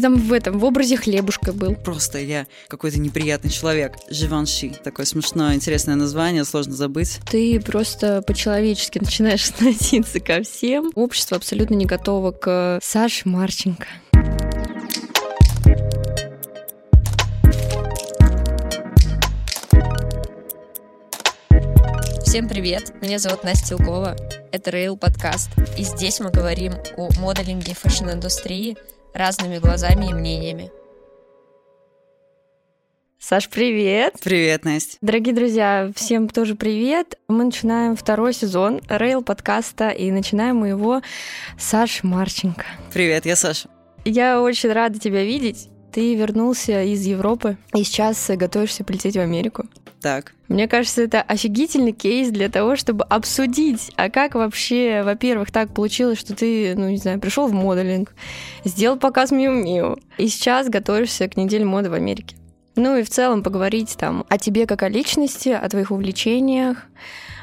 Ты там в этом, в образе хлебушка был. Просто я какой-то неприятный человек. Живанши. Такое смешное, интересное название, сложно забыть. Ты просто по-человечески начинаешь относиться ко всем. Общество абсолютно не готово к Саше Марченко. Всем привет, меня зовут Настя Илкова, это Rail подкаст, и здесь мы говорим о моделинге фэшн-индустрии разными глазами и мнениями. Саш, привет! Привет, Настя! Дорогие друзья, всем тоже привет! Мы начинаем второй сезон Rail подкаста, и начинаем мы его с Сашей Марченко. Привет, я Саша. Я очень рада тебя видеть. Ты вернулся из Европы и сейчас готовишься полететь в Америку. Так. Мне кажется, это офигительный кейс для того, чтобы обсудить, а как вообще, во-первых, так получилось, что ты, ну, не знаю, пришел в моделинг, сделал показ Миу Миу, и сейчас готовишься к неделе моды в Америке. Ну и в целом поговорить там о тебе как о личности, о твоих увлечениях.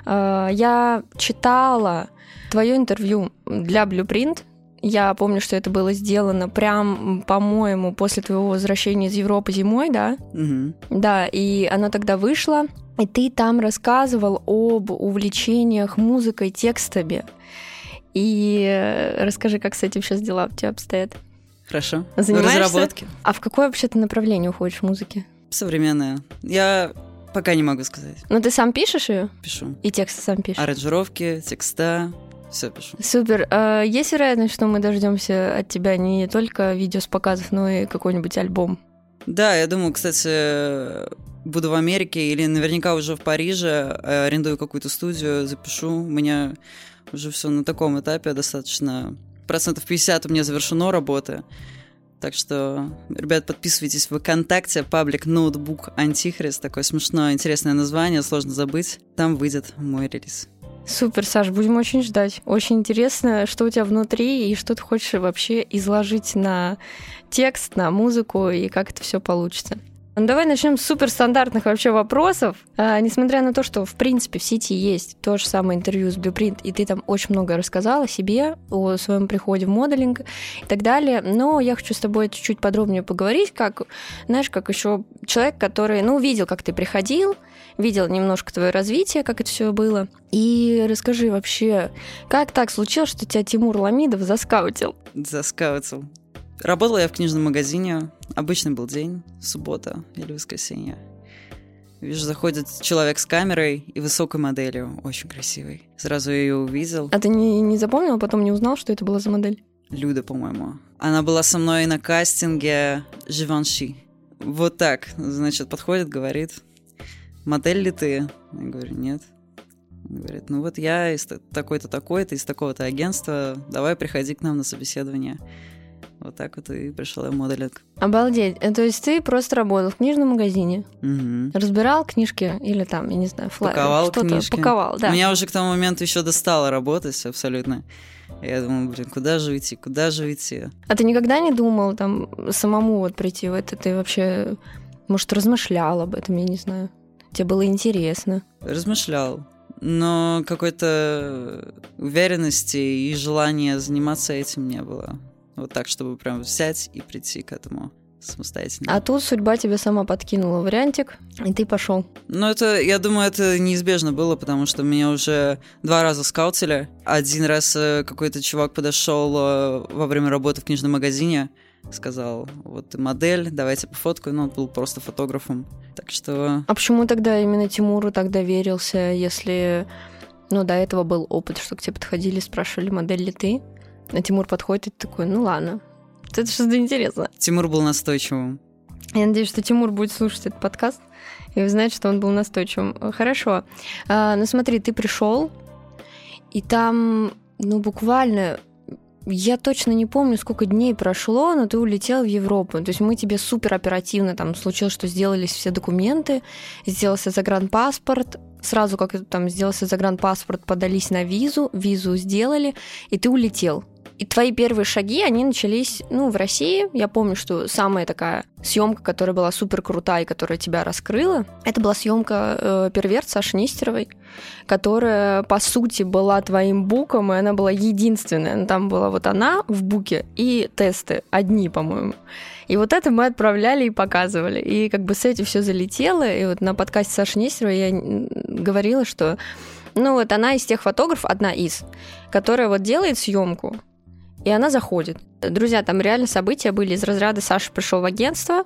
А, я читала твое интервью для Blueprint, я помню, что это было сделано прям, по-моему, после твоего возвращения из Европы зимой, да? Угу. Да, и оно тогда вышло, и ты там рассказывал об увлечениях музыкой, текстами. И э, расскажи, как с этим сейчас дела у тебя обстоят? Хорошо. Занимаешься? Разработки. А в какое вообще ты направление уходишь в музыке? Современная. Я пока не могу сказать. Ну, ты сам пишешь ее? Пишу. И тексты сам пишешь? Аранжировки, текста, все пишу. Супер. А есть вероятность, что мы дождемся от тебя не только видео с показов, но и какой-нибудь альбом? Да, я думаю, кстати, буду в Америке или наверняка уже в Париже, э, арендую какую-то студию, запишу. У меня уже все на таком этапе достаточно. Процентов 50 у меня завершено работы. Так что, ребят, подписывайтесь в ВКонтакте, паблик ноутбук Антихрист, такое смешное, интересное название, сложно забыть. Там выйдет мой релиз. Супер, Саш, будем очень ждать. Очень интересно, что у тебя внутри и что ты хочешь вообще изложить на текст, на музыку и как это все получится. Ну, давай начнем с суперстандартных вообще вопросов. А, несмотря на то, что, в принципе, в сети есть то же самое интервью с Blueprint, и ты там очень много рассказала о себе, о своем приходе в моделинг и так далее, но я хочу с тобой чуть-чуть подробнее поговорить, как, знаешь, как еще человек, который, ну, видел, как ты приходил, видел немножко твое развитие, как это все было. И расскажи вообще, как так случилось, что тебя Тимур Ламидов заскаутил? Заскаутил. Работала я в книжном магазине. Обычный был день, суббота или воскресенье. Вижу, заходит человек с камерой и высокой моделью, очень красивой. Сразу ее увидел. А ты не, не запомнил, а потом не узнал, что это была за модель? Люда, по-моему. Она была со мной на кастинге Живанши. Вот так, значит, подходит, говорит, модель ли ты? Я говорю, нет. Он говорит, ну вот я из такой-то, такой-то, из такого-то агентства, давай приходи к нам на собеседование. Вот так вот и пришел я моделинг. Обалдеть. Э, то есть ты просто работал в книжном магазине, угу. разбирал книжки или там, я не знаю, флайер. Паковал книжки. Паковал, да. Меня уже к тому моменту еще достало работать абсолютно. Я думаю, блин, куда же уйти, куда же уйти? А ты никогда не думал там самому вот прийти в это? Ты вообще, может, размышлял об этом, я не знаю. Тебе было интересно? Размышлял но какой-то уверенности и желания заниматься этим не было. Вот так, чтобы прям взять и прийти к этому самостоятельно. А тут судьба тебе сама подкинула вариантик, и ты пошел. Ну, это, я думаю, это неизбежно было, потому что меня уже два раза скаутили. Один раз э, какой-то чувак подошел э, во время работы в книжном магазине, сказал, вот модель, давайте пофоткаю, но ну, он был просто фотографом. Так что... А почему тогда именно Тимуру так доверился, если ну, до этого был опыт, что к тебе подходили, спрашивали, модель ли ты? А Тимур подходит и такой, ну ладно, это что-то интересно. Тимур был настойчивым. Я надеюсь, что Тимур будет слушать этот подкаст и узнать, что он был настойчивым. Хорошо. А, ну смотри, ты пришел, и там, ну буквально я точно не помню, сколько дней прошло, но ты улетел в Европу. То есть мы тебе супер оперативно там случилось, что сделались все документы, сделался загранпаспорт, сразу как там сделался загранпаспорт, подались на визу, визу сделали, и ты улетел. И твои первые шаги, они начались, ну, в России. Я помню, что самая такая съемка, которая была супер крутая и которая тебя раскрыла, это была съемка э, «Перверт» Саши Нестеровой, которая, по сути, была твоим буком, и она была единственная. Ну, там была вот она в буке и тесты, одни, по-моему. И вот это мы отправляли и показывали. И как бы с этим все залетело. И вот на подкасте Саши Нестеровой я говорила, что ну вот она из тех фотографов, одна из, которая вот делает съемку, и она заходит. Друзья, там реально события были из разряда Саша пришел в агентство,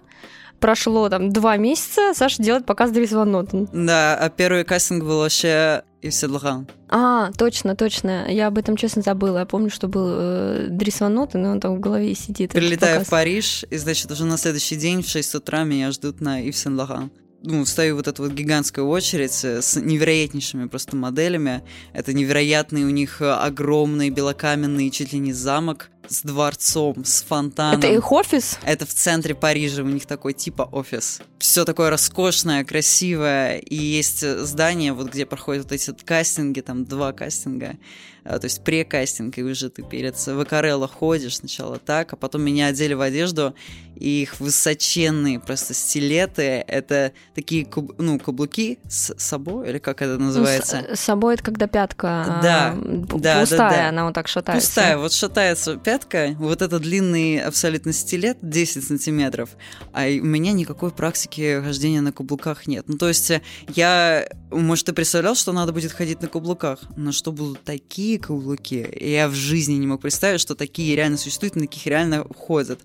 прошло там два месяца, Саша делает показ Дрис Ван Нотен. Да, а первый кастинг был вообще Ив Седлхан. А, точно, точно. Я об этом, честно, забыла. Я помню, что был э, Дрис Ван Нотен, и он там в голове сидит. Прилетаю в Париж, и, значит, уже на следующий день в 6 утра меня ждут на Ив Сен Лохан ну, стою вот эта вот гигантская очередь э, с невероятнейшими просто моделями. Это невероятный у них э, огромный белокаменный чуть ли не замок с дворцом, с фонтаном. Это их офис? Это в центре Парижа, у них такой типа офис. Все такое роскошное, красивое, и есть э, здание, вот где проходят вот эти кастинги, там два кастинга, то есть прекастинг, и уже ты перед ВКРЛ ходишь сначала так, а потом меня одели в одежду, и их высоченные просто стилеты, это такие, куб, ну, каблуки с собой, или как это называется? Ну, с собой это когда пятка да, да, пустая, да, да. она вот так шатается. Пустая, вот шатается пятка, вот это длинный абсолютно стилет, 10 сантиметров, а у меня никакой практики хождения на каблуках нет. Ну, то есть я, может, ты представлял, что надо будет ходить на каблуках, но что будут такие каблуки, я в жизни не мог представить, что такие реально существуют, на таких реально ходят.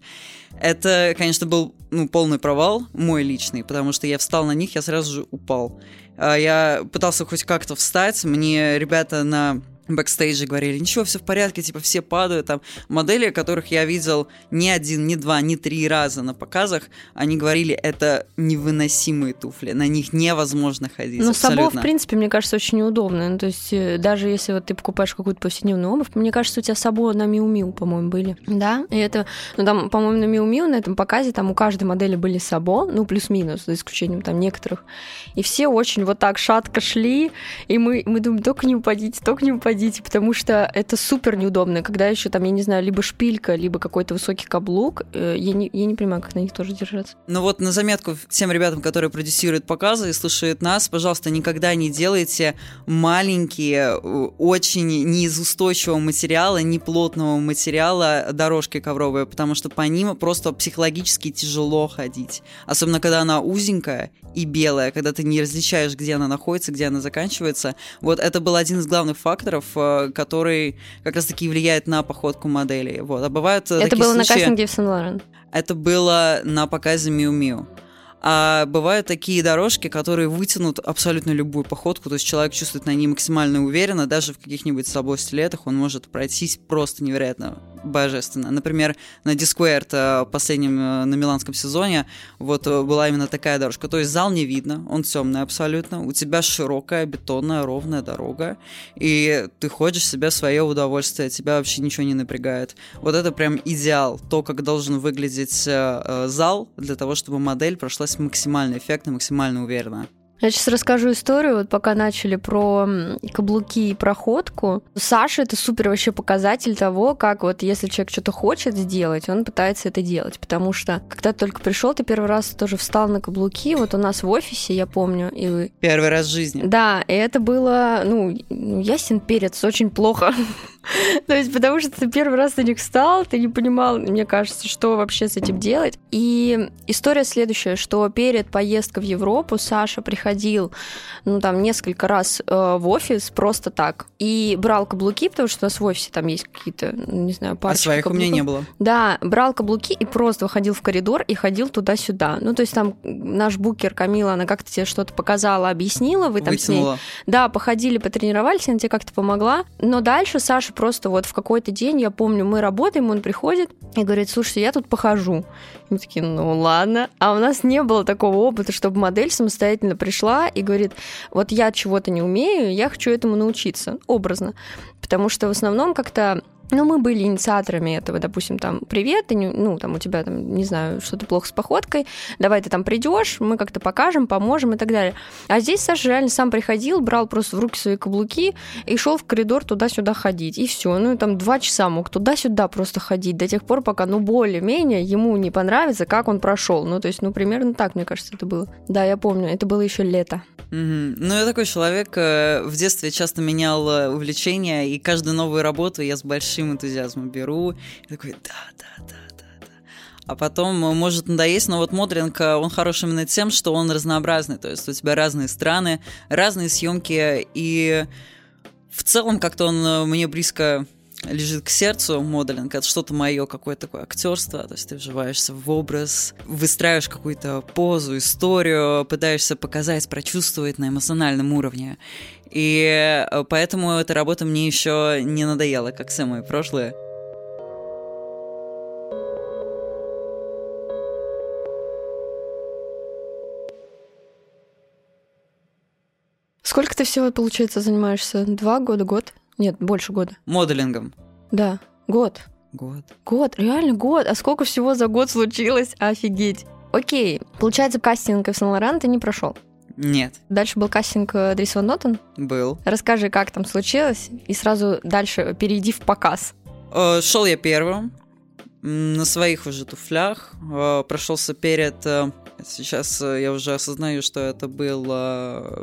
Это, конечно, был ну, полный провал мой личный, потому что я встал на них, я сразу же упал. А, я пытался хоть как-то встать, мне ребята на бэкстейджи говорили, ничего, все в порядке, типа все падают. Там модели, которых я видел не один, не два, не три раза на показах, они говорили, это невыносимые туфли, на них невозможно ходить. Ну, Сабо, в принципе, мне кажется, очень неудобно. Ну, то есть, э, даже если вот ты покупаешь какую-то повседневную обувь, мне кажется, у тебя Сабо на Miu Miu, по-моему, были. Да, и это, ну, там, по-моему, на Миу Миу на этом показе, там у каждой модели были Сабо, ну, плюс-минус, за исключением там некоторых. И все очень вот так шатко шли, и мы, мы думаем, только не упадите, только не упадите ходить, потому что это супер неудобно. Когда еще там, я не знаю, либо шпилька, либо какой-то высокий каблук, э, я не, я не понимаю, как на них тоже держаться. Ну вот на заметку всем ребятам, которые продюсируют показы и слушают нас, пожалуйста, никогда не делайте маленькие, очень не из устойчивого материала, не плотного материала дорожки ковровые, потому что по ним просто психологически тяжело ходить. Особенно, когда она узенькая и белая, когда ты не различаешь, где она находится, где она заканчивается. Вот это был один из главных факторов, э, который как раз-таки влияет на походку модели. Вот. А бывают э, Это было случаи... на кастинге в Сен-Лорен? Это было на показе Миу Миу. А бывают такие дорожки, которые вытянут абсолютно любую походку, то есть человек чувствует на ней максимально уверенно, даже в каких-нибудь собой стилетах он может пройтись просто невероятно божественно. Например, на Дискверт э, последнем э, на миланском сезоне вот э, была именно такая дорожка. То есть зал не видно, он темный абсолютно. У тебя широкая, бетонная, ровная дорога, и ты ходишь себе свое удовольствие, тебя вообще ничего не напрягает. Вот это прям идеал, то, как должен выглядеть зал для того, чтобы модель прошлась максимально эффектно, максимально уверенно. Я сейчас расскажу историю, вот пока начали про каблуки и проходку. Саша это супер вообще показатель того, как вот если человек что-то хочет сделать, он пытается это делать. Потому что когда ты только пришел, ты первый раз тоже встал на каблуки. Вот у нас в офисе, я помню, и вы... Первый раз в жизни. Да, и это было, ну, ясен перец, очень плохо. То есть, потому что ты первый раз на них встал, ты не понимал, мне кажется, что вообще с этим делать. И история следующая, что перед поездкой в Европу Саша приходил, ну, там, несколько раз э, в офис просто так. И брал каблуки, потому что у нас в офисе там есть какие-то, не знаю, парочки А своих каблуков. у меня не было. Да, брал каблуки и просто выходил в коридор и ходил туда-сюда. Ну, то есть там наш букер Камила, она как-то тебе что-то показала, объяснила, вы там Вытянула. с ней... Да, походили, потренировались, она тебе как-то помогла. Но дальше Саша просто вот в какой-то день, я помню, мы работаем, он приходит и говорит, слушайте, я тут похожу. И мы такие, ну ладно. А у нас не было такого опыта, чтобы модель самостоятельно пришла и говорит, вот я чего-то не умею, я хочу этому научиться, образно. Потому что в основном как-то Но мы были инициаторами этого, допустим, там, привет, ты ну, там, у тебя, там, не знаю, что-то плохо с походкой, давай ты там придешь, мы как-то покажем, поможем и так далее. А здесь Саша реально сам приходил, брал просто в руки свои каблуки и шел в коридор туда-сюда ходить. И все. Ну, и там два часа мог туда-сюда просто ходить до тех пор, пока, ну, более-менее ему не понравится, как он прошел. Ну, то есть, ну, примерно так, мне кажется, это было. Да, я помню, это было еще лето. Мгм. Ну, я такой человек, э, в детстве часто менял э, увлечения, и каждую новую работу я с большим энтузиазмом беру. И такой, да, да, да. А потом э, может надоесть, но вот моделинг, э, он хорош именно тем, что он разнообразный. То есть у тебя разные страны, разные съемки, и в целом как-то он мне близко лежит к сердцу моделинг, это что-то мое, какое-то такое актерство, то есть ты вживаешься в образ, выстраиваешь какую-то позу, историю, пытаешься показать, прочувствовать на эмоциональном уровне. И э, поэтому эта работа мне еще не надоела, как все мои прошлые. Сколько ты всего, получается, занимаешься? Два года, год? Нет, больше года. Моделингом. Да, год. Год. Год, реально год. А сколько всего за год случилось? Офигеть. Окей, получается, кастинг в Сен-Лоран ты не прошел. Нет, Дальше был кастинг э, Дрис Ван Нотен. был. Расскажи, как там случилось, и сразу дальше перейди в показ. Э, Шел я первым, на своих уже туфлях, э, прошелся перед... Сейчас я уже осознаю, что это был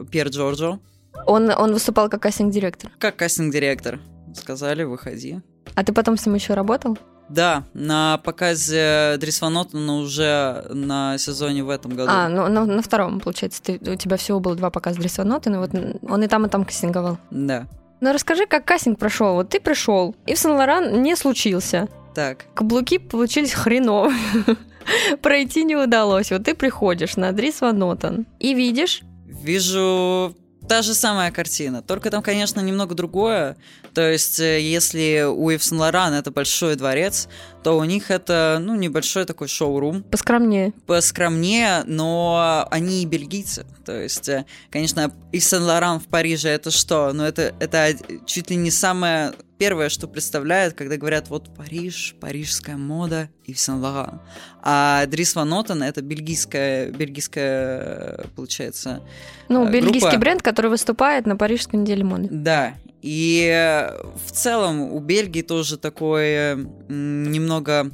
Пьер Джорджо. Он, он выступал как кастинг-директор. Как кастинг-директор. Сказали, выходи. А ты потом с ним еще работал? Да, на показе Дрис Ван Нотена уже на сезоне в этом году. А, ну на, на втором, получается. Ты, у тебя всего было два показа Дрис Ван Нотен, и вот он и там, и там кастинговал. Да. Ну расскажи, как кастинг прошел. Вот ты пришел, и в Сен-Лоран не случился. Так, Каблуки получились хреново. Пройти не удалось. Вот ты приходишь на Дрис Ван Нотен и видишь... вижу та же самая картина, только там, конечно, немного другое. То есть, э, если у Ив Сен Лоран это большой дворец, то у них это, ну, небольшой такой шоурум, Поскромнее. поскромнее, но они и бельгийцы. То есть, э, конечно, и Сен-Лоран в Париже это что? Ну, это, это чуть ли не самое первое, что представляют, когда говорят, вот Париж, парижская мода и Сен-Лоран. А Дрис Ван Нотен это бельгийская, бельгийская, получается, Ну, Э, бельгийский группа. бренд, который выступает на Парижской неделе моды. Да, и э, в целом у Бельгии тоже такой э, немного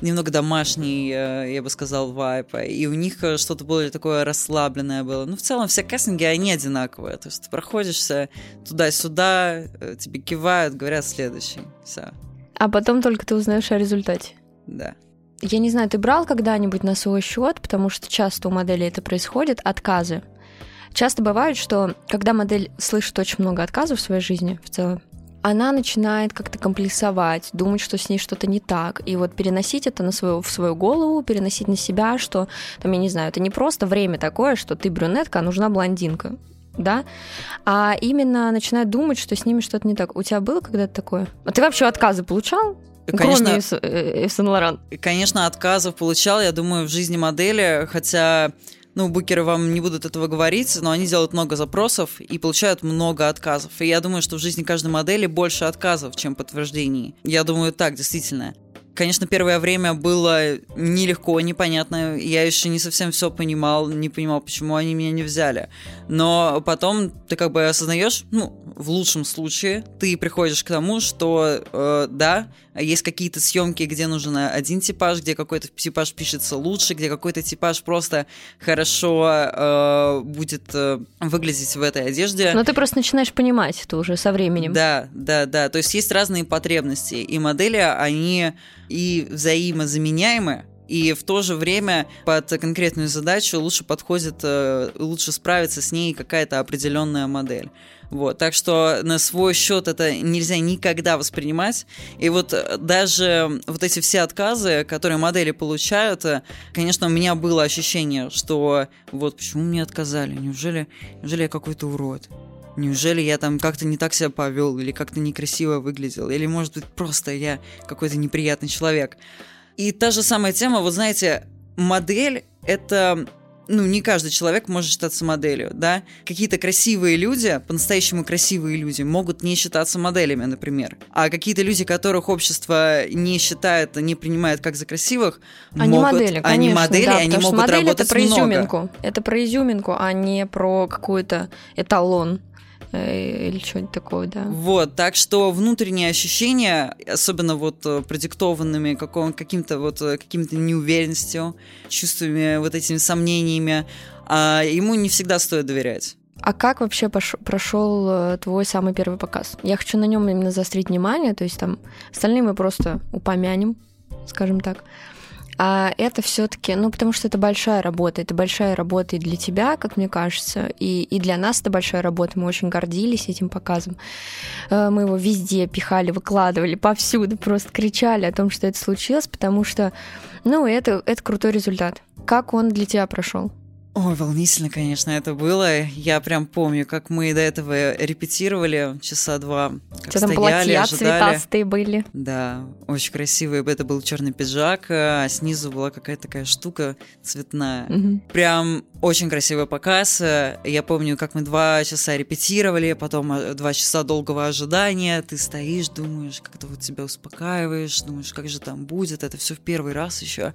немного домашний, э, я бы сказал, вайп. И у них э, что-то более такое расслабленное было. Ну, в целом, все кастинги, они одинаковые. То есть ты проходишься туда-сюда, э, тебе кивают, говорят следующий. Все, А потом только ты узнаешь о результате. да. Я не знаю, ты брал когда-нибудь на свой счет, потому что часто у моделей это происходит, отказы. Часто бывает, что когда модель слышит очень много отказов в своей жизни в целом, она начинает как-то комплексовать, думать, что с ней что-то не так, и вот переносить это на свою, в свою голову, переносить на себя, что, там, я не знаю, это не просто время такое, что ты брюнетка, а нужна блондинка, да, а именно начинает думать, что с ними что-то не так. У тебя было когда-то такое? А ты вообще отказы получал? Конечно, Кроме Ив- э, Сен-Лоран. И, Конечно, отказов получал, я думаю, в жизни модели, хотя, ну, букеры вам не будут этого говорить, но они делают много запросов и получают много отказов. И я думаю, что в жизни каждой модели больше отказов, чем подтверждений. Я думаю, так, действительно. Конечно, первое время было нелегко, непонятно. Я еще не совсем все понимал, не понимал, почему они меня не взяли. Но потом ты как бы осознаешь, ну, в лучшем случае, ты приходишь к тому, что э, да, есть какие-то съемки, где нужен один типаж, где какой-то типаж пишется лучше, где какой-то типаж просто хорошо э, будет э, выглядеть в этой одежде. Но ты просто начинаешь понимать это уже со временем. Да, да, да. То есть есть разные потребности, и модели, они и взаимозаменяемы, и в то же время под конкретную задачу лучше подходит, э, лучше справиться с ней какая-то определенная модель. Вот, так что на свой счет это нельзя никогда воспринимать. И вот э, даже вот эти все отказы, которые модели получают, э, конечно, у меня было ощущение, что вот почему мне отказали, неужели, неужели я какой-то урод? Неужели я там как-то не так себя повел, или как-то некрасиво выглядел, или, может быть, просто я какой-то неприятный человек. И та же самая тема, вот знаете, модель — это ну, не каждый человек может считаться моделью, да. Какие-то красивые люди, по-настоящему красивые люди, могут не считаться моделями, например. А какие-то люди, которых общество не считает, не принимает как за красивых, они могут... модели, конечно, они модели, да, они могут модель работать это про много. изюминку. Это про изюминку, а не про какой-то эталон или что-нибудь такое, да. Вот, так что внутренние ощущения, особенно вот э, продиктованными каким-то вот э, каким-то неуверенностью, чувствами, вот этими сомнениями, а, ему не всегда стоит доверять. А как вообще пош- прошел э, твой самый первый показ? Я хочу на нем именно заострить внимание, то есть там остальные мы просто упомянем, скажем так. А это все-таки, ну, потому что это большая работа, это большая работа и для тебя, как мне кажется, и, и для нас это большая работа. Мы очень гордились этим показом. Э, Мы его везде пихали, выкладывали, повсюду, просто кричали о том, что это случилось, потому что, ну, это, это крутой результат. Как он для тебя прошел? Ой, волнительно, конечно, это было. Я прям помню, как мы до этого репетировали часа два. Как Что там стояли, платья ожидали. цветастые были? Да, очень красивый. Это был черный пиджак, а снизу была какая-то такая штука цветная. Мгм. Прям очень красивый показ. Я помню, как мы два часа репетировали, потом э, два часа долгого ожидания. Ты стоишь, думаешь, как-то вот себя успокаиваешь, думаешь, как же там будет. Это все в первый раз еще.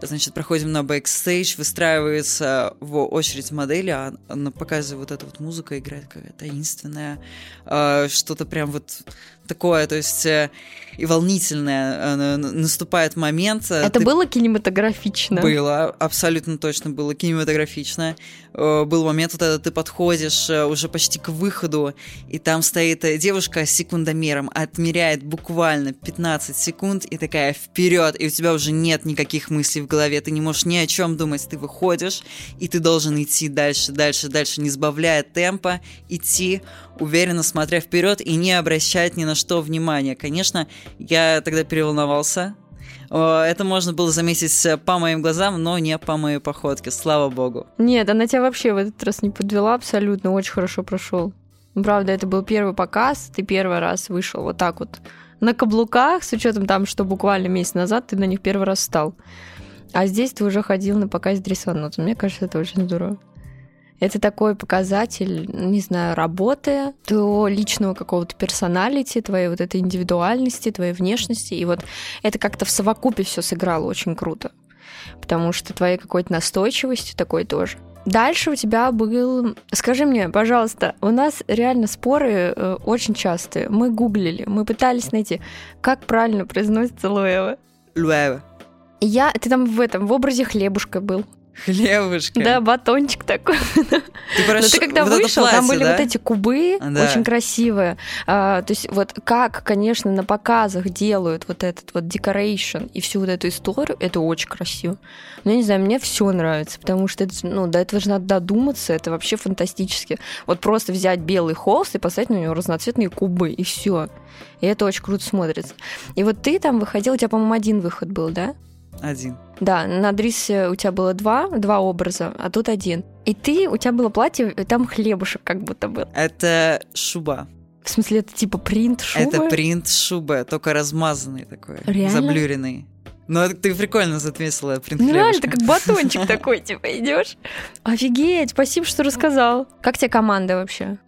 Значит, проходим на бэкстейдж, выстраивается в очередь модели, а на вот эта вот музыка играет какая-то таинственная, э, что-то прям вот такое, то есть э, и волнительное. э, Наступает момент. э, Это ты- было кинематографично. было, абсолютно точно было кинематографично. Был момент, вот этот ты подходишь уже почти к выходу, и там стоит девушка с секундомером, отмеряет буквально 15 секунд и такая вперед, и у тебя уже нет никаких мыслей в голове, ты не можешь ни о чем думать, ты выходишь, и ты должен идти дальше, дальше, дальше, не сбавляя темпа, идти уверенно смотря вперед и не обращать ни на что внимания. Конечно, я тогда переволновался, Это можно было заметить э, по моим глазам, но не по моей походке, слава богу. Нет, она тебя вообще в этот раз не подвела абсолютно, очень хорошо прошел. Правда, это был первый показ, ты первый раз вышел вот так вот на каблуках, с учетом там, что буквально месяц назад ты на них первый раз встал. А здесь ты уже ходил на показ дрессанутым. Мне кажется, это очень здорово. Это такой показатель, не знаю, работы, твоего личного какого-то персоналити, твоей вот этой индивидуальности, твоей внешности. И вот это как-то в совокупе все сыграло очень круто. Потому что твоей какой-то настойчивостью такой тоже. Дальше у тебя был... Скажи мне, пожалуйста, у нас реально споры э, очень частые. Мы гуглили, мы пытались найти, как правильно произносится Луэва. Луэва. Я, ты там в этом, в образе хлебушка был. Хлебушки. Да, батончик такой. Ты про Но ш- ты когда вот вышел, там платье, были да? вот эти кубы, Да. очень красивые. А, то есть вот как, конечно, на показах делают вот этот вот декорейшн и всю вот эту историю, это очень красиво. Но я не знаю, мне все нравится, потому что это, ну, до этого же надо додуматься, это вообще фантастически. Вот просто взять белый холст и поставить на него разноцветные кубы, и все. И это очень круто смотрится. И вот ты там выходил, у тебя, по-моему, один выход был, да? Один. Да, на Дрисе у тебя было два, два образа, а тут один. И ты, у тебя было платье, и там хлебушек как будто был. Это шуба. В смысле, это типа принт шубы? Это принт шубы, только размазанный такой, Реально? заблюренный. Ну, ты прикольно отметила принт Ну реально, ты как батончик такой, типа, идешь. Офигеть, спасибо, что рассказал. Как тебе команда вообще?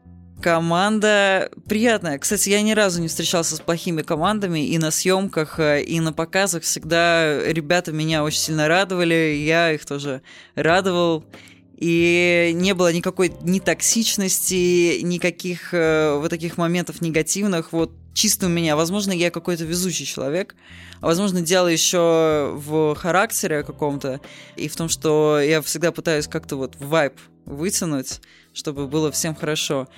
Команда приятная. Кстати, я ни разу не встречался с плохими командами и на съемках, э, и на показах всегда ребята меня очень сильно радовали, я их тоже радовал. И не было никакой ни токсичности, никаких э, вот таких моментов негативных. Вот чисто у меня. Возможно, я какой-то везучий человек, а возможно, дело еще в характере каком-то и в том, что я всегда пытаюсь как-то вот вайб вытянуть, чтобы было всем хорошо.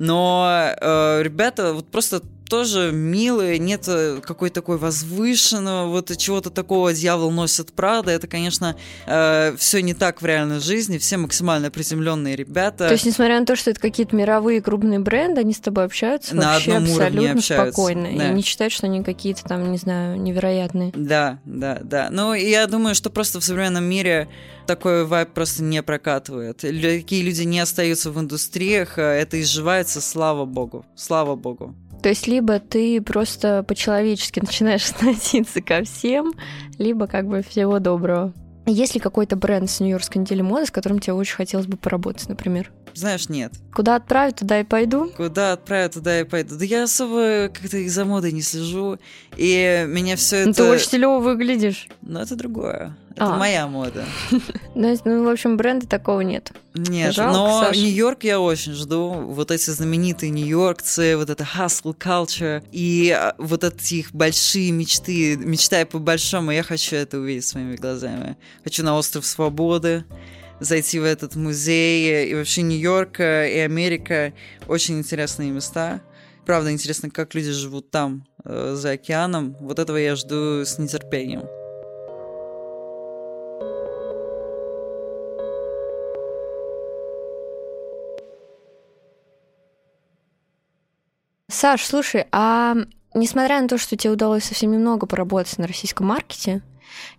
Но э, ребята вот просто тоже милые, нет э, какой-то такой возвышенного, вот чего-то такого дьявол носит Прада. Это, конечно, все не так в реальной жизни, все максимально приземленные ребята. То есть, несмотря на то, что это какие-то мировые крупные бренды, они с тобой общаются На вообще одном абсолютно общаются, спокойно. да. И не считают, что они какие-то там, не знаю, невероятные. Да, да, да. Ну, я думаю, что просто в современном мире такой вайб просто не прокатывает. Такие люди не остаются в индустриях, э, это изживается, слава богу. Слава богу. То есть либо ты просто по-человечески начинаешь относиться ко всем, либо как бы всего доброго. Есть ли какой-то бренд с Нью-Йоркской недели моды, с которым тебе очень хотелось бы поработать, например? Знаешь, нет. Куда отправят, туда и пойду? Куда отправят, туда и пойду. Да я особо как-то из-за моды не слежу, и меня все Ну, это... ты очень стилево выглядишь. Но это другое. Это А. моя мода. Ну, ну, в общем, бренда такого нет. Нет, Жалко, но Саша. Нью-Йорк я очень жду. Вот эти знаменитые нью-йоркцы, вот это hustle culture и а, вот эти их большие мечты. Мечтая по-большому, я хочу это увидеть своими глазами. Хочу на остров Свободы, зайти в этот музей. И вообще Нью-Йорк э, и Америка очень интересные места. Правда, интересно, как люди живут там, э, за океаном. Вот этого я жду с нетерпением. Саш, слушай, а несмотря на то, что тебе удалось совсем немного поработать на российском маркете,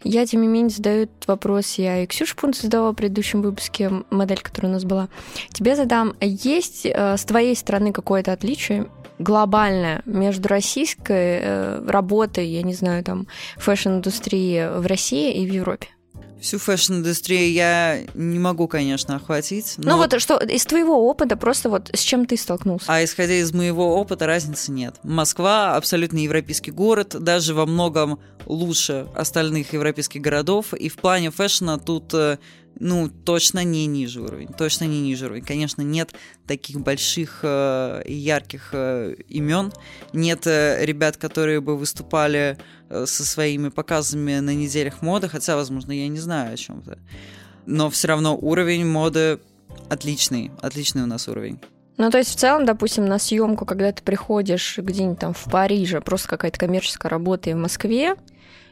я, тем не менее, задаю этот вопрос. Я и Ксюша Пунт задавала в предыдущем выпуске, модель, которая у нас была. Тебе задам, есть э, с твоей стороны какое-то отличие глобальное между российской э, работой, я не знаю, там, фэшн-индустрии в России и в Европе? Всю фэшн-индустрию я не могу, конечно, охватить. Ну вот что из твоего опыта просто вот с чем ты столкнулся? А исходя из моего опыта, разницы нет. Москва абсолютно европейский город, даже во многом лучше остальных европейских городов. И в плане фэшна тут, э, ну, точно не ниже уровень. Точно не ниже уровень. Конечно, нет таких больших э, и ярких э, имен. Нет э, ребят, которые бы выступали э, со своими показами на неделях моды, хотя, возможно, я не знаю о чем-то. Но все равно уровень моды отличный. Отличный у нас уровень. Ну, то есть, в целом, допустим, на съемку, когда ты приходишь где-нибудь там в Париже, просто какая-то коммерческая работа и в Москве,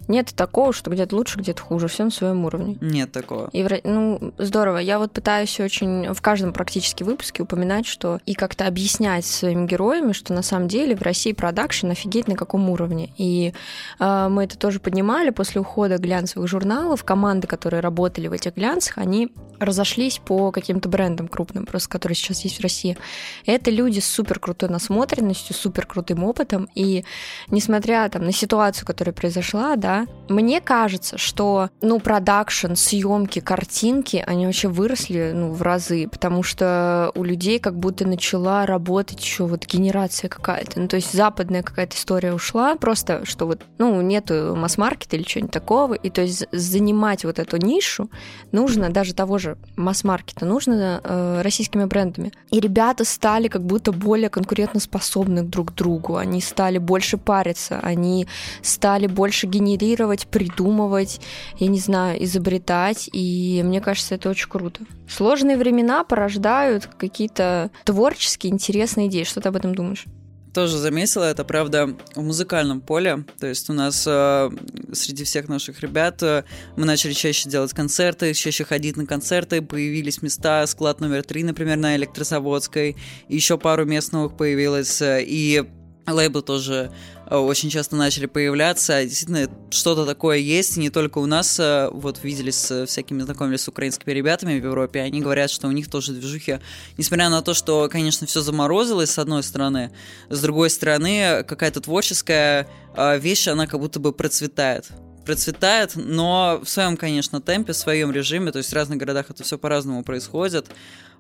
нет такого, что где-то лучше, где-то хуже, все на своем уровне. Нет такого. И, ну, здорово. Я вот пытаюсь очень в каждом практически выпуске упоминать, что и как-то объяснять своими героями, что на самом деле в России продакшн офигеть на каком уровне. И э, мы это тоже поднимали после ухода глянцевых журналов. Команды, которые работали в этих глянцах, они разошлись по каким-то брендам крупным, просто которые сейчас есть в России. Это люди с супер крутой насмотренностью, супер крутым опытом. И несмотря там на ситуацию, которая произошла, да, мне кажется, что, ну, продакшн, съемки, картинки, они вообще выросли, ну, в разы, потому что у людей как будто начала работать еще вот генерация какая-то. Ну, то есть западная какая-то история ушла, просто что вот, ну, нету масс-маркета или чего-нибудь такого, и то есть занимать вот эту нишу нужно даже того же масс-маркета, нужно э, российскими брендами. И ребята стали как будто более конкурентоспособны друг к другу, они стали больше париться, они стали больше генерировать, придумывать, я не знаю, изобретать, и мне кажется, это очень круто. Сложные времена порождают какие-то творческие, интересные идеи. Что ты об этом думаешь? Тоже заметила это, правда, в музыкальном поле. То есть у нас э, среди всех наших ребят э, мы начали чаще делать концерты, чаще ходить на концерты, появились места, склад номер три, например, на Электрозаводской, еще пару мест новых появилось, э, и лейблы тоже очень часто начали появляться. Действительно, что-то такое есть, и не только у нас. э, Вот виделись с всякими, знакомились с украинскими ребятами в Европе, они говорят, что у них тоже движухи, несмотря на то, что, конечно, все заморозилось с одной стороны, с другой стороны, какая-то творческая э, вещь, она как будто бы процветает процветает, но в своем, конечно, темпе, в своем режиме, то есть в разных городах это все по-разному происходит.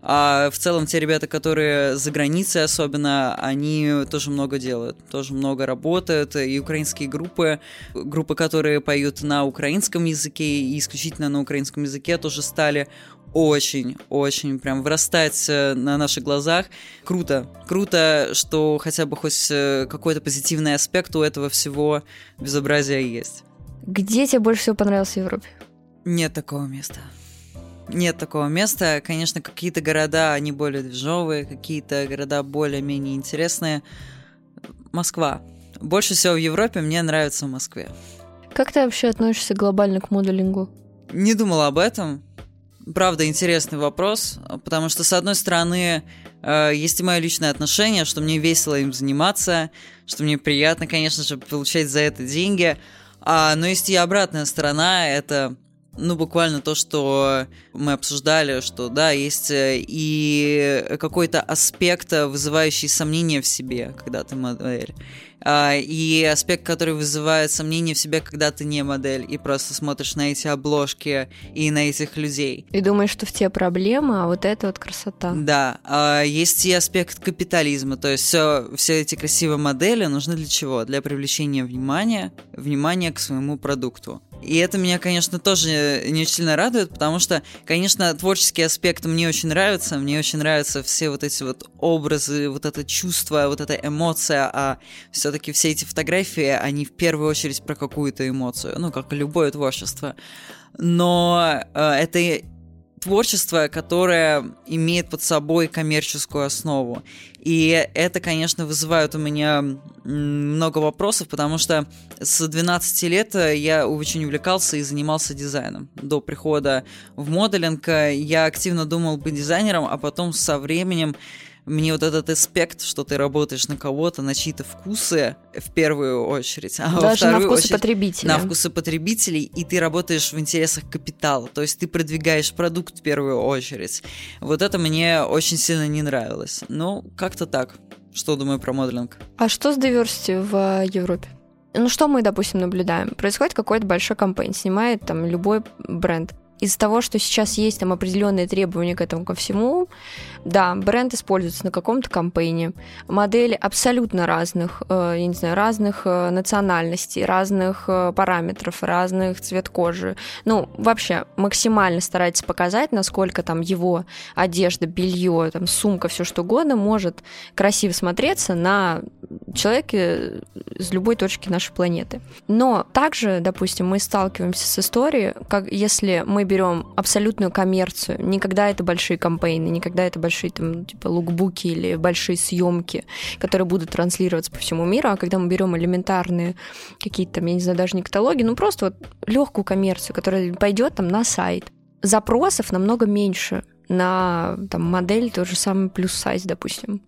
А в целом те ребята, которые за границей особенно, они тоже много делают, тоже много работают. И украинские группы, группы, которые поют на украинском языке и исключительно на украинском языке, тоже стали очень-очень прям вырастать э, на наших глазах. Круто. Круто, что хотя бы хоть э, какой-то позитивный аспект у этого всего безобразия есть. Где тебе больше всего понравилось в Европе? Нет такого места. Нет такого места. Конечно, какие-то города, они более движовые, какие-то города более-менее интересные. Москва. Больше всего в Европе мне нравится в Москве. Как ты вообще относишься глобально к моделингу? Не думала об этом. Правда, интересный вопрос, потому что, с одной стороны, э, есть и мое личное отношение, что мне весело им заниматься, что мне приятно, конечно же, получать за это деньги. А, но есть и обратная сторона, это ну, буквально то, что мы обсуждали, что, да, есть э, и какой-то аспект, вызывающий сомнения в себе, когда ты модель. А, и аспект, который вызывает сомнения в себе, когда ты не модель, и просто смотришь на эти обложки и на этих людей. И думаешь, что в тебе проблема, а вот это вот красота. Да. А, есть и аспект капитализма, то есть все, все эти красивые модели нужны для чего? Для привлечения внимания, внимания к своему продукту. И это меня, конечно, тоже не сильно радует, потому что, конечно, творческий аспект мне очень нравится, мне очень нравятся все вот эти вот образы, вот это чувство, вот эта эмоция, а все-таки все эти фотографии, они в первую очередь про какую-то эмоцию, ну, как любое творчество. Но э, это творчество, которое имеет под собой коммерческую основу. И это, конечно, вызывает у меня много вопросов, потому что с 12 лет я очень увлекался и занимался дизайном. До прихода в моделинг я активно думал быть дизайнером, а потом со временем мне вот этот аспект, что ты работаешь на кого-то, на чьи-то вкусы в первую очередь, а Даже во вторую на вкусы очередь потребителей. на вкусы потребителей, и ты работаешь в интересах капитала, то есть ты продвигаешь продукт в первую очередь. Вот это мне очень сильно не нравилось. Ну, как-то так. Что думаю про моделинг? А что с diversity в Европе? Ну, что мы, допустим, наблюдаем? Происходит какой-то большой кампейн, снимает там любой бренд из-за того, что сейчас есть там определенные требования к этому ко всему, да, бренд используется на каком-то кампейне, модели абсолютно разных, э, я не знаю, разных э, национальностей, разных э, параметров, разных цвет кожи. Ну, вообще, максимально старается показать, насколько там его одежда, белье, там, сумка, все что угодно может красиво смотреться на человеке с любой точки нашей планеты. Но также, допустим, мы сталкиваемся с историей, как если мы берем абсолютную коммерцию, никогда это большие кампейны, никогда это большие там типа лукбуки или большие съемки, которые будут транслироваться по всему миру, а когда мы берем элементарные какие-то там, я не знаю, даже не каталоги, ну просто вот легкую коммерцию, которая пойдет там на сайт, запросов намного меньше на там, модель тот же самый плюс сайз, допустим.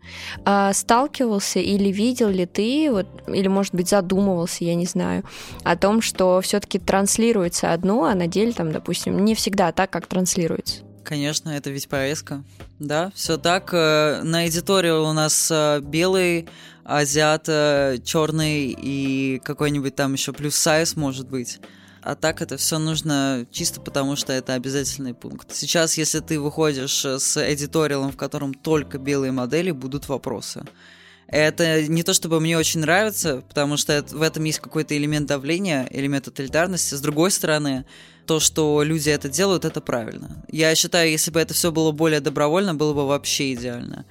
А сталкивался или видел ли ты, вот, или, может быть, задумывался, я не знаю, о том, что все-таки транслируется одно, а на деле, там, допустим, не всегда так, как транслируется? Конечно, это ведь повестка. Да, все так. Э, на эдиториал у нас э, белый, азиат, э, черный и какой-нибудь там еще плюс сайз, может быть. А так это все нужно чисто потому, что это обязательный пункт. Сейчас, если ты выходишь с эдиториалом, в котором только белые модели, будут вопросы. Это не то, чтобы мне очень нравится, потому что это, в этом есть какой-то элемент давления, элемент тоталитарности. С другой стороны, то, что люди это делают, это правильно. Я считаю, если бы это все было более добровольно, было бы вообще идеально.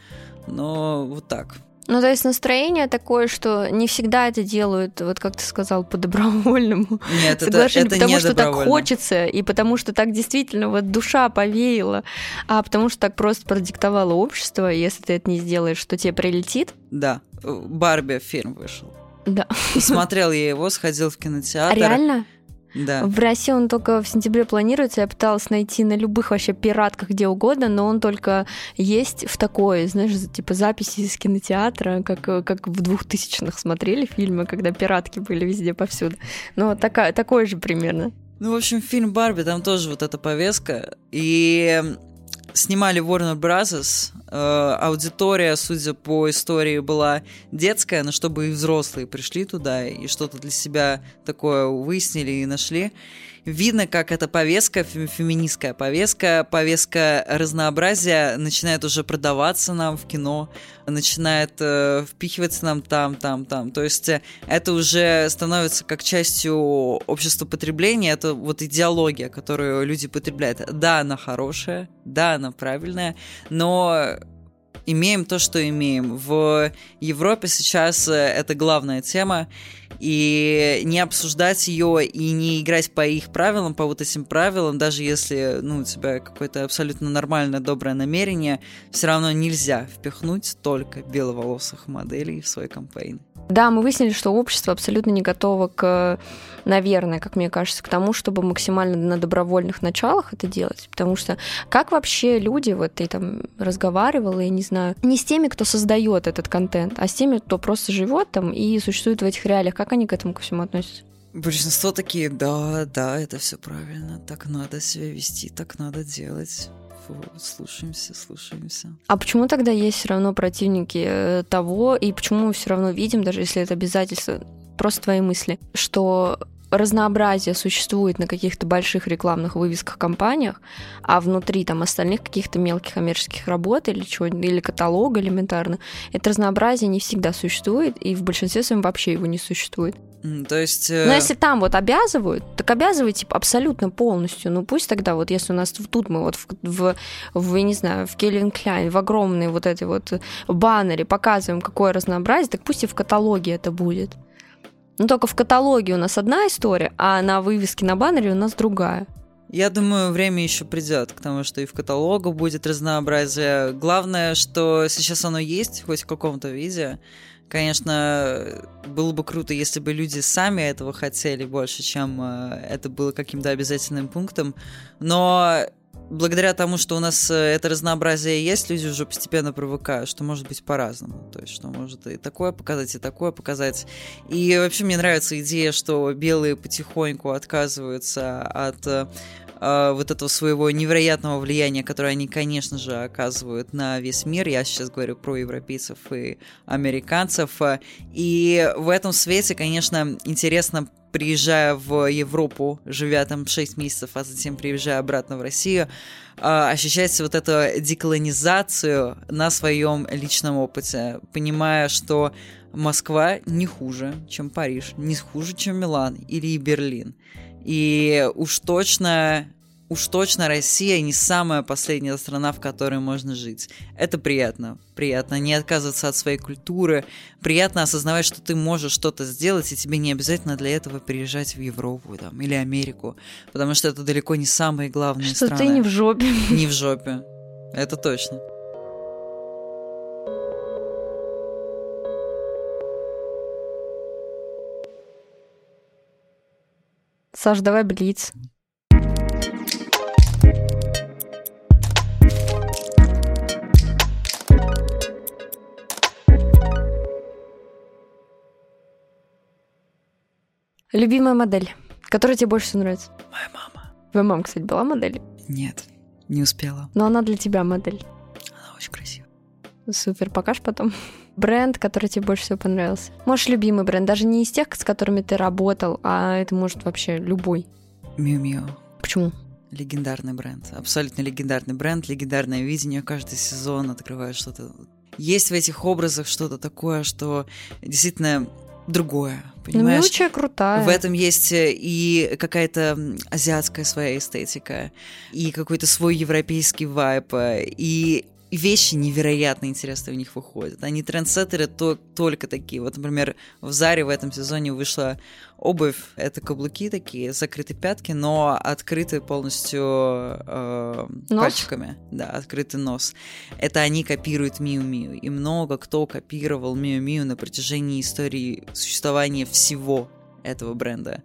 Но вот так. Ну, то есть настроение такое, что не всегда это делают, вот как ты сказал, по добровольному Нет, это, это потому не что так хочется, и потому что так действительно вот душа повеяла, а потому что так просто продиктовало общество, если ты это не сделаешь, что тебе прилетит. Да, Барби фильм вышел. Да. Смотрел я его, сходил в кинотеатр. Реально? Да. В России он только в сентябре планируется. Я пыталась найти на любых вообще пиратках где угодно, но он только есть в такой, знаешь, типа записи из кинотеатра, как, как в двухтысячных смотрели фильмы, когда пиратки были везде повсюду. Ну, такая, такой же примерно. Ну, в общем, фильм «Барби», там тоже вот эта повестка. И снимали Warner Bros. Э, аудитория, судя по истории, была детская, но чтобы и взрослые пришли туда и что-то для себя такое выяснили и нашли видно, как эта повестка, феминистская повестка, повестка разнообразия начинает уже продаваться нам в кино, начинает э, впихиваться нам там, там, там. То есть э, это уже становится как частью общества потребления, это вот идеология, которую люди потребляют. Да, она хорошая, да, она правильная, но имеем то, что имеем. В Европе сейчас э, это главная тема, и не обсуждать ее и не играть по их правилам, по вот этим правилам, даже если ну, у тебя какое-то абсолютно нормальное, доброе намерение, все равно нельзя впихнуть только беловолосых моделей в свой кампейн. Да, мы выяснили, что общество абсолютно не готово к, наверное, как мне кажется, к тому, чтобы максимально на добровольных началах это делать. Потому что как вообще люди, вот ты там разговаривала, я не знаю, не с теми, кто создает этот контент, а с теми, кто просто живет там и существует в этих реалиях, как они к этому ко всему относятся? Большинство такие, да, да, это все правильно, так надо себя вести, так надо делать. Фу, слушаемся, слушаемся. А почему тогда есть все равно противники э, того, и почему мы все равно видим, даже если это обязательство, просто твои мысли, что разнообразие существует на каких-то больших рекламных вывесках компаниях, а внутри там остальных каких-то мелких коммерческих работ или чего или каталога элементарно, это разнообразие не всегда существует, и в большинстве своем вообще его не существует. То есть... Э... Но если там вот обязывают, так обязывайте абсолютно полностью. Ну пусть тогда вот, если у нас тут мы вот в, в, в я не знаю, в Кельвин Кляйн, в огромной вот этой вот баннере показываем, какое разнообразие, так пусть и в каталоге это будет. Но только в каталоге у нас одна история, а на вывеске на баннере у нас другая. Я думаю, время еще придет к тому, что и в каталогу будет разнообразие. Главное, что сейчас оно есть, хоть в каком-то виде. Конечно, было бы круто, если бы люди сами этого хотели больше, чем э, это было каким-то обязательным пунктом. Но благодаря тому, что у нас э, это разнообразие есть, люди уже постепенно привыкают, что может быть по-разному. То есть, что может и такое показать, и такое показать. И вообще мне нравится идея, что белые потихоньку отказываются от э, э, вот этого своего невероятного влияния, которое они, конечно же, оказывают на весь мир. Я сейчас говорю про европейцев и американцев. И в этом свете, конечно, интересно приезжая в Европу, живя там 6 месяцев, а затем приезжая обратно в Россию, а, ощущать вот эту деколонизацию на своем личном опыте, понимая, что Москва не хуже, чем Париж, не хуже, чем Милан или Берлин. И уж точно уж точно Россия не самая последняя страна, в которой можно жить. Это приятно. Приятно не отказываться от своей культуры. Приятно осознавать, что ты можешь что-то сделать, и тебе не обязательно для этого переезжать в Европу там, или Америку. Потому что это далеко не самые главные что страны. Что ты не в жопе. Не в жопе. Это точно. Саш, давай блиц. Любимая модель, которая тебе больше всего нравится? Моя мама. Твоя мама, кстати, была моделью? Нет, не успела. Но она для тебя модель. Она очень красивая. Супер, покажешь потом. Бренд, который тебе больше всего понравился. Можешь любимый бренд, даже не из тех, с которыми ты работал, а это может вообще любой. Миу-Миу. Почему? Легендарный бренд. Абсолютно легендарный бренд, легендарное видение. Каждый сезон открывает что-то. Есть в этих образах что-то такое, что действительно другое. Ну, Понимаешь? Ну, крутая. В этом есть э, и какая-то азиатская своя эстетика, и какой-то свой европейский вайп, э, и вещи невероятно интересные у них выходят. Они трендсеттеры то, только такие. Вот, например, в Заре в этом сезоне вышла обувь. Это каблуки такие, закрытые пятки, но открытые полностью э, пальчиками. Да, открытый нос. Это они копируют Миу Миу. И много кто копировал Миу Миу на протяжении истории существования всего этого бренда.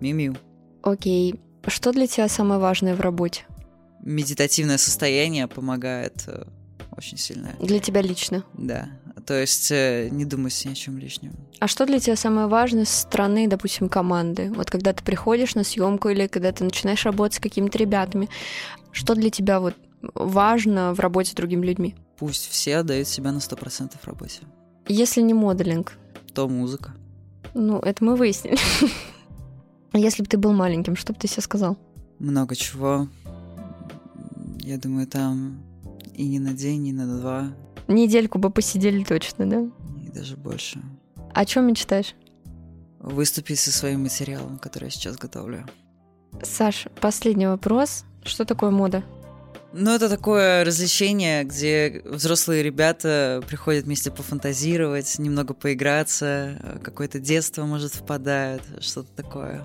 Миу Миу. Окей. Что для тебя самое важное в работе? Медитативное состояние помогает э, очень сильно. Для тебя лично? Да. То есть э, не думать ни о чем лишнем. А что для тебя самое важное с стороны, допустим, команды? Вот когда ты приходишь на съемку или когда ты начинаешь работать с какими-то ребятами, что для тебя вот важно в работе с другими людьми? Пусть все отдают себя на 100% в работе. Если не моделинг? То музыка. Ну, это мы выяснили. Если бы ты был маленьким, что бы ты себе сказал? Много чего. Я думаю, там и не на день, и на два. Недельку бы посидели точно, да? И даже больше. О чем мечтаешь? Выступить со своим материалом, который я сейчас готовлю. Саш, последний вопрос. Что такое мода? Ну, это такое развлечение, где взрослые ребята приходят вместе пофантазировать, немного поиграться, какое-то детство, может, впадает, что-то такое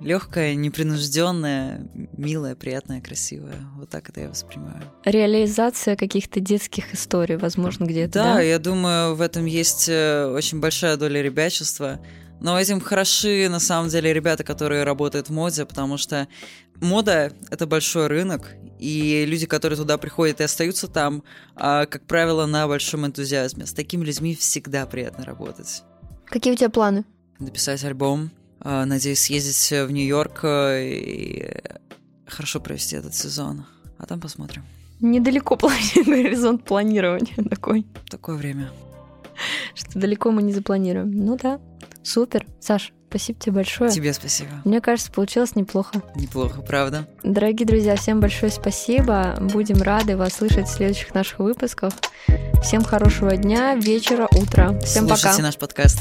легкая, непринужденная, милая, приятная, красивая. Вот так это я воспринимаю. Реализация каких-то детских историй, возможно, где-то. Да, да, я думаю, в этом есть э, очень большая доля ребячества. Но этим хороши, на самом деле, ребята, которые работают в моде, потому что мода — это большой рынок, и люди, которые туда приходят и остаются там, а, как правило, на большом энтузиазме. С такими людьми всегда приятно работать. Какие у тебя планы? Написать альбом, надеюсь съездить в Нью-Йорк э, и хорошо провести этот сезон. А там посмотрим. Недалеко горизонт планирования такой. Такое время. Что далеко мы не запланируем. Ну да, супер. Саш, спасибо тебе большое. Тебе спасибо. Мне кажется, получилось неплохо. Неплохо, правда. Дорогие друзья, всем большое спасибо. Будем рады вас слышать в следующих наших выпусках. Всем хорошего дня, вечера, утра. Всем Слушайте пока. наш подкаст.